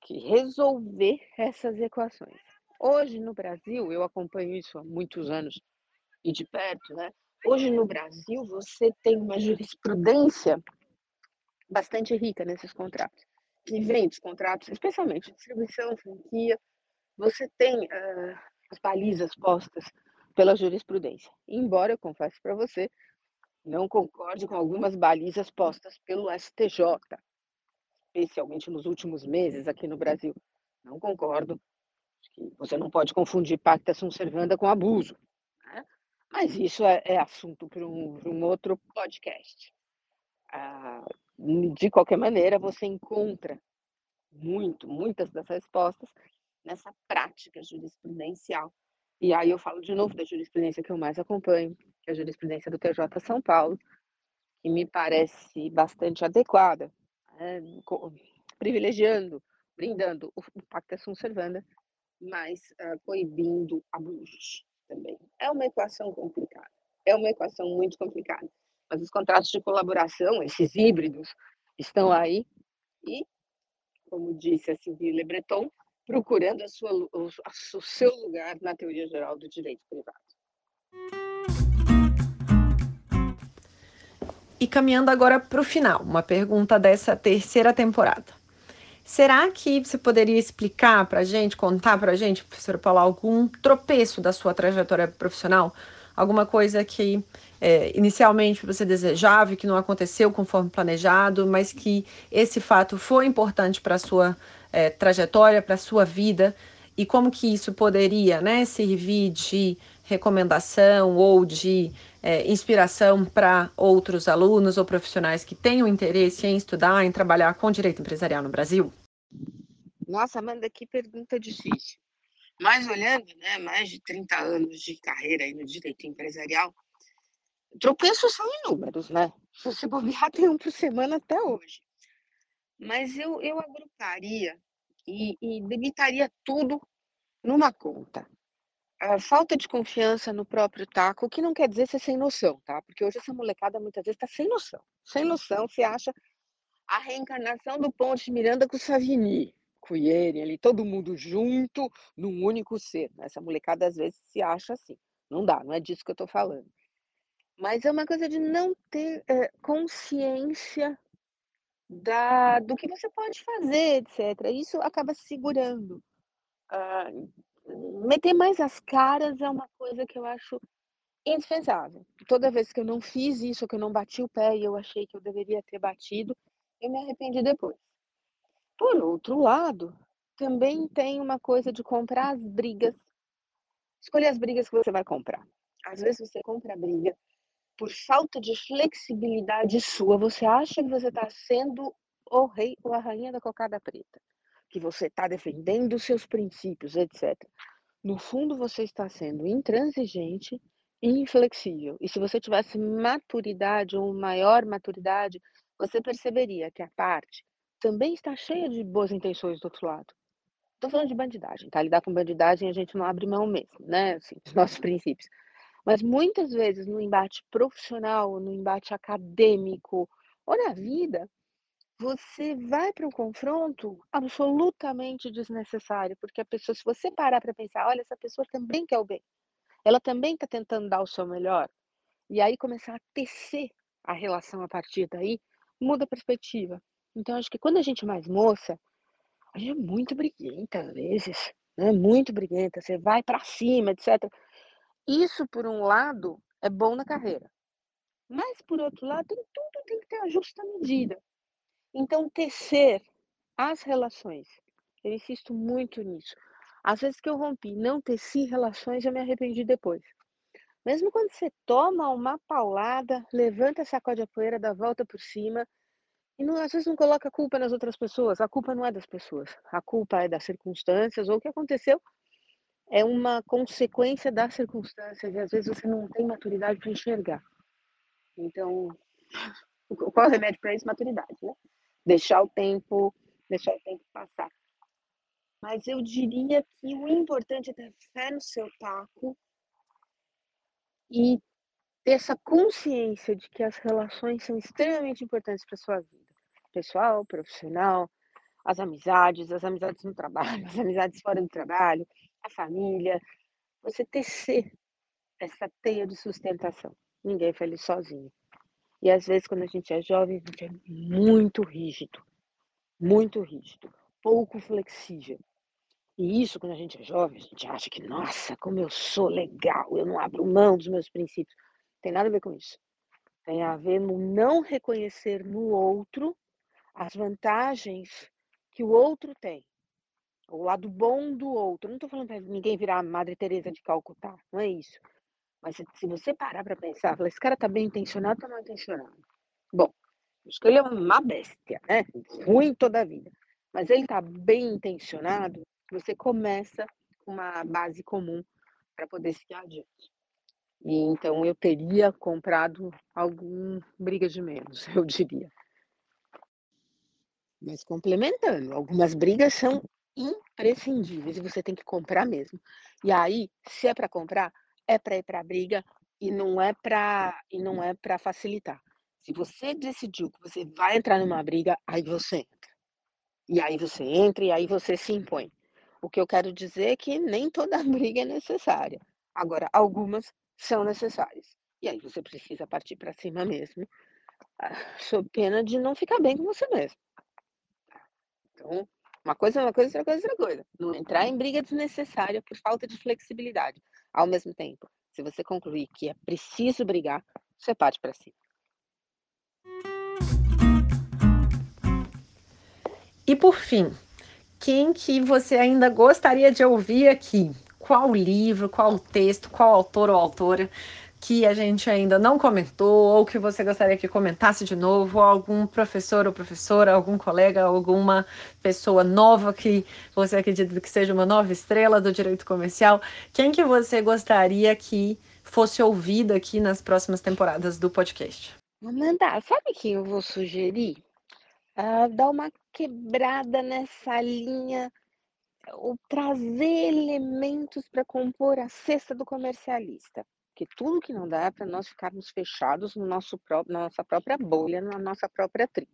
que resolver essas equações. Hoje, no Brasil, eu acompanho isso há muitos anos e de perto, né? Hoje, no Brasil, você tem uma jurisprudência bastante rica nesses contratos que vende contratos, especialmente distribuição, franquia, você tem uh, as balizas postas pela jurisprudência. Embora eu confesso para você, não concorde com algumas balizas postas pelo STJ, especialmente nos últimos meses aqui no Brasil. Não concordo. Você não pode confundir pacta sunt servanda com abuso. Né? Mas isso é, é assunto para um, um, outro podcast. Ah, de qualquer maneira, você encontra muito, muitas das respostas nessa prática jurisprudencial. E aí eu falo de novo da jurisprudência que eu mais acompanho, que é a jurisprudência do TJ São Paulo, que me parece bastante adequada, né, privilegiando, brindando o pacta sunt servanda, mas uh, coibindo abusos também. É uma equação complicada, é uma equação muito complicada. Mas os contratos de colaboração, esses híbridos, estão aí e, como disse a Sylvie Breton, procurando a sua, o, o seu lugar na teoria geral do direito privado. E caminhando agora para o final, uma pergunta dessa terceira temporada. Será que você poderia explicar para a gente, contar para a gente, professora Paula, algum tropeço da sua trajetória profissional? Alguma coisa que é, inicialmente você desejava e que não aconteceu conforme planejado, mas que esse fato foi importante para a sua é, trajetória, para a sua vida, e como que isso poderia né, servir de recomendação ou de é, inspiração para outros alunos ou profissionais que tenham interesse em estudar, em trabalhar com direito empresarial no Brasil? Nossa, Amanda, que pergunta difícil. Mas olhando, né, mais de 30 anos de carreira aí no direito empresarial, Tropeços são inúmeros, né? Se você bobear, tem um por semana até hoje. Mas eu, eu agruparia e, e limitaria tudo numa conta. A falta de confiança no próprio taco, o que não quer dizer ser sem noção, tá? Porque hoje essa molecada muitas vezes está sem noção. Sem noção, você acha a reencarnação do Ponte Miranda com o Savini, com o Ieri, ali, todo mundo junto num único ser. Né? Essa molecada às vezes se acha assim. Não dá, não é disso que eu estou falando. Mas é uma coisa de não ter, eh, consciência da do que você pode fazer, etc. Isso acaba segurando. Ah, meter mais as caras é uma coisa que eu acho indispensável. Toda vez que eu não fiz isso, que eu não bati o pé e eu achei que eu deveria ter batido, eu me arrependi depois. Por outro lado, também tem uma coisa de comprar as brigas. Escolher as brigas que você vai comprar. Às vezes você compra a briga por falta de flexibilidade sua, você acha que você está sendo o rei ou a rainha da cocada preta, que você está defendendo seus princípios, etc. No fundo, você está sendo intransigente e inflexível. E se você tivesse maturidade ou maior maturidade, você perceberia que a parte também está cheia de boas intenções do outro lado. Estou falando de bandidagem, tá? Lidar com bandidagem a gente não abre mão mesmo, né? Assim, dos nossos princípios. Mas muitas vezes no embate profissional, no embate acadêmico ou na vida, você vai para um confronto absolutamente desnecessário, porque a pessoa, se você parar para pensar, olha, essa pessoa também quer o bem, ela também está tentando dar o seu melhor, e aí começar a tecer a relação a partir daí, muda a perspectiva. Então, acho que quando a gente é mais moça, a gente é muito briguenta às vezes, né? Muito briguenta, você vai para cima, etc. Isso, por um lado, é bom na carreira. Mas, por outro lado, tem tudo tem que ter a justa medida. Então, tecer as relações, eu insisto muito nisso. Às vezes que eu rompi, não teci relações, eu me arrependi depois. Mesmo quando você toma uma paulada, levanta, sacode a poeira, dá volta por cima, e não, às vezes não coloca a culpa nas outras pessoas. A culpa não é das pessoas. A culpa é das circunstâncias, ou o que aconteceu é uma consequência das circunstâncias, e às vezes você não tem maturidade para enxergar. Então, qual é o remédio para isso? Maturidade, né? Deixar o tempo, deixar o tempo passar. Mas eu diria que o importante é ter fé no seu taco e ter essa consciência de que as relações são extremamente importantes para sua vida, pessoal, profissional, as amizades, as amizades no trabalho, [LAUGHS] as amizades fora do trabalho, a família, você tecer essa teia de sustentação. Ninguém é feliz sozinho. E às vezes, quando a gente é jovem, a gente é muito rígido, muito rígido, pouco flexível. E isso, quando a gente é jovem, a gente acha que, nossa, como eu sou legal, eu não abro mão dos meus princípios. Tem nada a ver com isso. Tem a ver no não reconhecer no outro as vantagens que o outro tem. O lado bom do outro. não estou falando para ninguém virar a Madre Teresa de Calcutá, não é isso. Mas se, você parar para pensar, falar, esse cara tá bem intencionado, tá mal intencionado. Bom, acho que ele é uma bestia, né? Ruim toda a vida. Mas ele tá bem intencionado, você começa com uma base comum para poder seguir adiante. E então eu teria comprado algum briga de menos, [LAUGHS] eu diria. Mas complementando, algumas brigas são imprescindíveis e você tem que comprar mesmo. E aí, se é para comprar, é para ir para a briga e não é para e não é para facilitar. Se você decidiu que você vai entrar numa briga, aí você entra. E aí você entra e aí você se impõe. O que eu quero dizer é que nem toda [LAUGHS] briga é necessária. Agora, algumas são necessárias. E aí você precisa partir para cima mesmo, ah, sob pena de não ficar bem com você mesmo. Então, uma coisa é uma coisa, outra coisa é outra coisa. Não entrar em briga desnecessária por falta de flexibilidade. Ao mesmo tempo, se você concluir que é preciso brigar, você parte para cima. E por fim, quem que você ainda gostaria de ouvir aqui? Qual livro, qual texto, qual autor ou autora que a gente ainda não comentou, ou que você gostaria que comentasse de novo, algum professor ou professora, algum colega, alguma pessoa nova que você acredita que seja uma nova estrela do direito comercial, quem que você gostaria que fosse ouvido aqui nas próximas temporadas do podcast? Amanda, sabe quem eu vou sugerir? Uh, dar uma quebrada nessa linha, ou trazer elementos para compor a cesta do comercialista. Porque tudo que não dá é para nós ficarmos fechados no nosso próprio, na nossa própria bolha, na nossa própria tribo.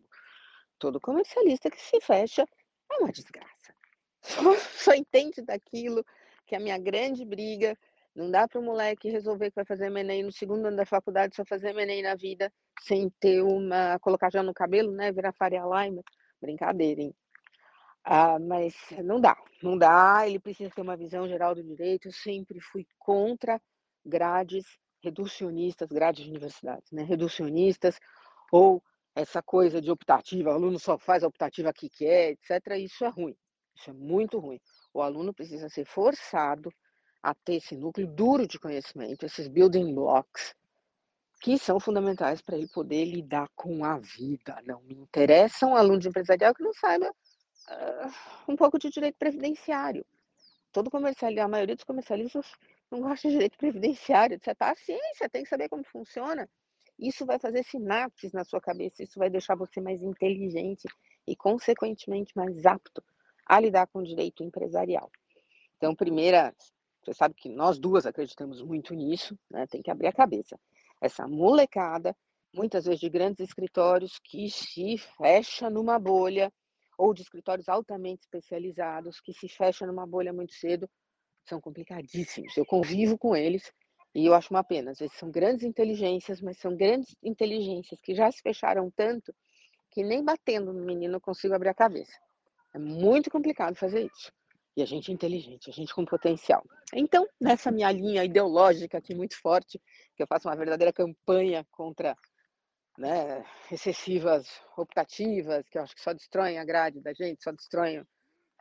Todo comercialista que se fecha é uma desgraça. [LAUGHS] Só, só entende daquilo que é a minha grande briga. Não dá para o moleque resolver que vai fazer MNE no segundo ano da faculdade, só fazer MNE na vida, sem ter uma. colocar já no cabelo, né? Virar Faria Lima. Brincadeira, hein? Ah, mas não dá, não dá. Ele precisa ter uma visão geral do direito. Eu sempre fui contra grades reducionistas, grades de universidades, né? Reducionistas, ou essa coisa de optativa, o aluno só faz a optativa que quer, etc. Isso é ruim, isso é muito ruim. O aluno precisa ser forçado a ter esse núcleo duro de conhecimento, esses building blocks, que são fundamentais para ele poder lidar com a vida. Não me interessa um aluno de empresarial que não saiba uh, um pouco de direito previdenciário. Todo comercial, a maioria dos comercialistas não gosta de direito previdenciário, etc. A ciência tem que saber como funciona. Isso vai fazer sinapses na sua cabeça, isso vai deixar você mais inteligente e, consequentemente, mais apto a lidar com o direito empresarial. Então, primeira, você sabe que nós duas acreditamos muito nisso, né? tem que abrir a cabeça. Essa molecada muitas vezes de grandes escritórios que se fecha numa bolha, ou de escritórios altamente especializados que se fecham numa bolha muito cedo, são complicadíssimos. Eu convivo com eles e eu acho uma pena. Às vezes são grandes inteligências, mas são grandes inteligências que já se fecharam tanto que nem batendo no menino eu consigo abrir a cabeça. É muito complicado fazer isso. E a gente é inteligente, a gente com potencial. Então, nessa minha linha ideológica aqui muito forte, que eu faço uma verdadeira campanha contra né, excessivas optativas, que eu acho que só destroem a grade da gente, só destroem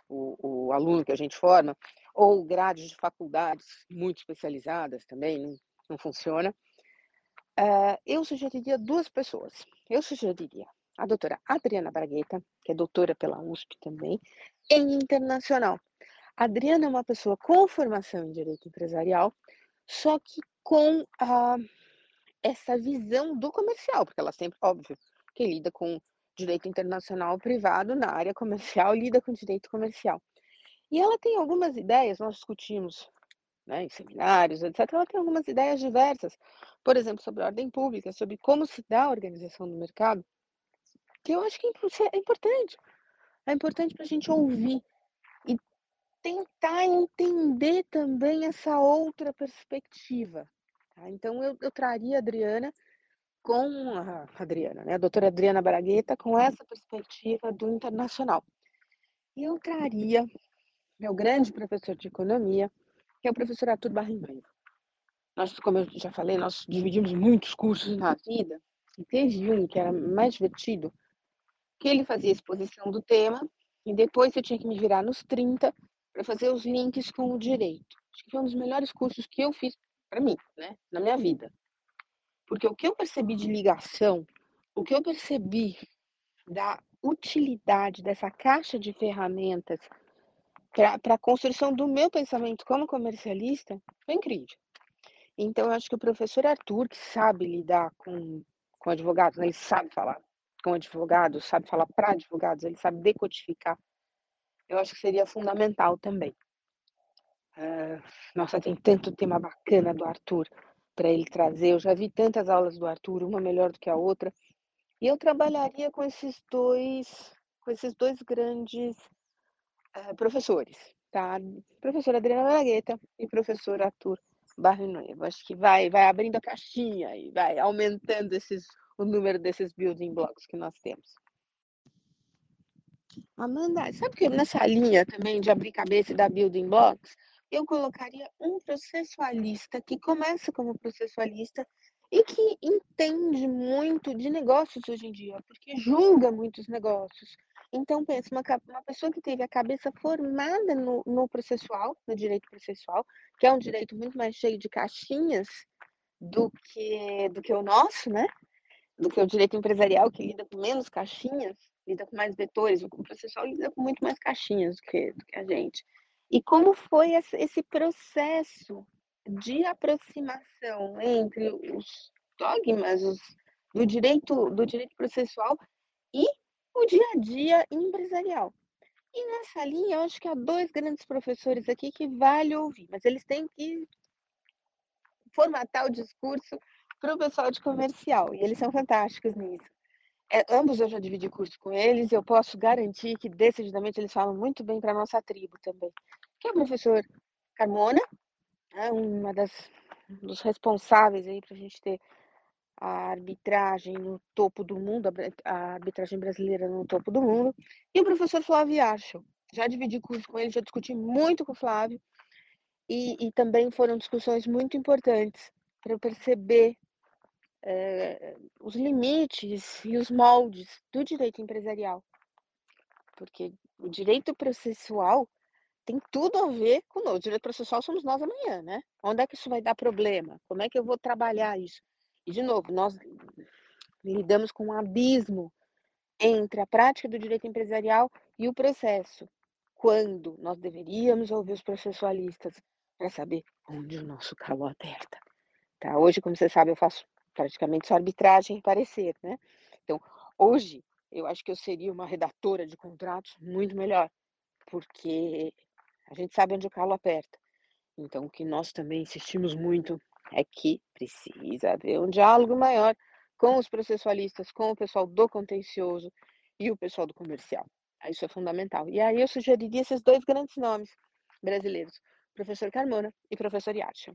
o, o aluno que a gente forma, ou grades de faculdades muito especializadas também, não, não funciona. Uh, eu sugeriria duas pessoas. Eu sugeriria a doutora Adriana Bragueta, que é doutora pela USP também, em internacional. A Adriana é uma pessoa com formação em direito empresarial, só que com uh, essa visão do comercial, porque ela sempre, óbvio, que lida com direito internacional privado na área comercial, lida com direito comercial. E ela tem algumas ideias, nós discutimos né, em seminários, etc. Ela tem algumas ideias diversas, por exemplo, sobre ordem pública, sobre como se dá a organização do mercado, que eu acho que é importante. É importante para a gente ouvir e tentar entender também essa outra perspectiva. Tá? Então, eu, eu traria a Adriana com a Adriana, né, a doutora Adriana Baragueta, com essa perspectiva do internacional. E eu traria meu grande professor de economia, que é o professor Arthur Barrinho. Nós, como eu já falei, nós dividimos muitos cursos na vida, e teve um que era mais divertido, que ele fazia exposição do tema, e depois eu tinha que me virar nos 30 para fazer os links com o direito. Acho que foi um dos melhores cursos que eu fiz para mim, né, na minha vida. Porque o que eu percebi de ligação, o que eu percebi da utilidade dessa caixa de ferramentas para a construção do meu pensamento como comercialista foi incrível. Então, eu acho que o professor Arthur, que sabe lidar com, com advogados, né, ele sabe falar com advogados, sabe falar para advogados, ele sabe decodificar, eu acho que seria fundamental também. Uh, nossa, tem tanto tema bacana do Arthur para ele trazer. Eu já vi tantas aulas do Arthur, uma melhor do que a outra. E eu trabalharia com esses dois, com esses dois grandes uh, professores, tá? Professora Adriana Bragueta e professor Arthur Barrinoevo. Acho que vai, vai abrindo a caixinha e vai aumentando esses, o número desses building blocks que nós temos. Amanda, sabe que nessa linha também de abrir cabeça e dar building blocks, eu colocaria um processualista que começa como processualista e que entende muito de negócios hoje em dia, porque julga muitos negócios. Então, pensa, uma, uma pessoa que teve a cabeça formada no, no processual, no direito processual, que é um direito muito mais cheio de caixinhas do que, do que o nosso, né? Do que o direito empresarial, que lida com menos caixinhas, lida com mais vetores. O processual lida com muito mais caixinhas do que, do que a gente. E como foi esse processo de aproximação entre os dogmas os, do direito do direito processual e o dia a dia empresarial. E nessa linha, eu acho que há dois grandes professores aqui que vale ouvir, mas eles têm que formatar o discurso para o pessoal de comercial, e eles são fantásticos nisso. É, ambos eu já dividi curso com eles, e eu posso garantir que decididamente eles falam muito bem para a nossa tribo também. Que é o professor Carmona, né, uma das dos responsáveis aí para a gente ter a arbitragem no topo do mundo, a arbitragem brasileira no topo do mundo, e o professor Flávio Archel. Já dividi curso com ele, já discuti muito com o Flávio, e, e também foram discussões muito importantes para eu perceber é, os limites e os moldes do direito empresarial. Porque o direito processual tem tudo a ver com o direito processual somos nós amanhã, né? Onde é que isso vai dar problema? Como é que eu vou trabalhar isso? E, de novo, nós lidamos com um abismo entre a prática do direito empresarial e o processo, quando nós deveríamos ouvir os processualistas para saber onde o nosso calo aperta. Tá? Hoje, como você sabe, eu faço praticamente só arbitragem e parecer, né? Então, hoje, eu acho que eu seria uma redatora de contratos muito melhor, porque a gente sabe onde o calo aperta. Então, o que nós também insistimos muito é que precisa haver um diálogo maior com os processualistas, com o pessoal do contencioso e o pessoal do comercial. Isso é fundamental. E aí eu sugeriria esses dois grandes nomes brasileiros, professor Carmona e professor Yasha.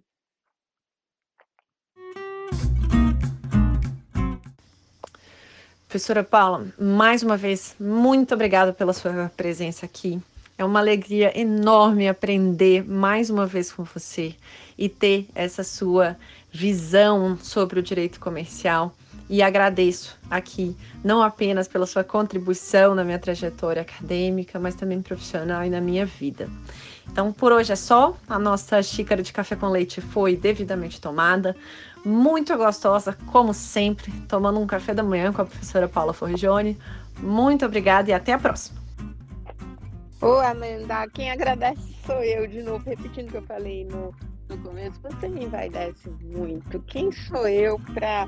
Professora Paula, mais uma vez, muito obrigada pela sua presença aqui. É uma alegria enorme aprender mais uma vez com você e ter essa sua visão sobre o direito comercial. E agradeço aqui, não apenas pela sua contribuição na minha trajetória acadêmica, mas também profissional e na minha vida. Então, por hoje é só. A nossa xícara de café com leite foi devidamente tomada. Muito gostosa, como sempre, tomando um café da manhã com a professora Paula Forgione. Muito obrigada e até a próxima. Ô, Amanda, quem agradece sou eu, de novo, repetindo o que eu falei no, no começo. Você me envaidece muito. Quem sou eu para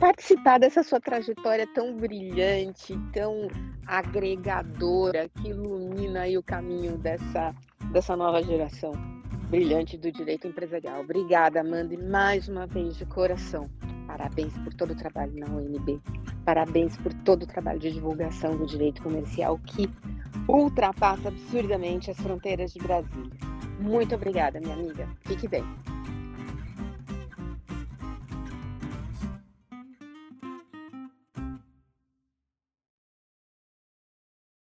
participar dessa sua trajetória tão brilhante, tão agregadora, que ilumina aí o caminho dessa, dessa nova geração brilhante do direito empresarial. Obrigada, Amanda, e mais uma vez de coração. Parabéns por todo o trabalho na UNB. Parabéns por todo o trabalho de divulgação do direito comercial que ultrapassa absurdamente as fronteiras de Brasília. Muito obrigada, minha amiga. Fique bem.